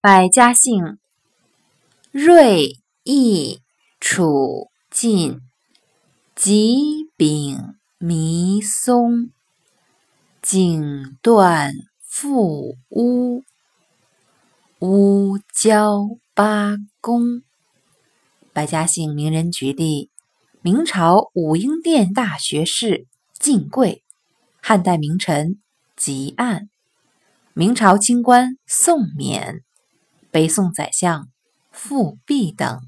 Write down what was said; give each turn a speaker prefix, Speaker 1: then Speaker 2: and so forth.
Speaker 1: 百家姓：瑞、易、楚、晋、吉、丙、弥、松、景、段、富、乌、乌、焦、八、公。百家姓名人举例：明朝武英殿大学士晋贵，汉代名臣汲黯，明朝清官宋冕，北宋宰相傅弼等。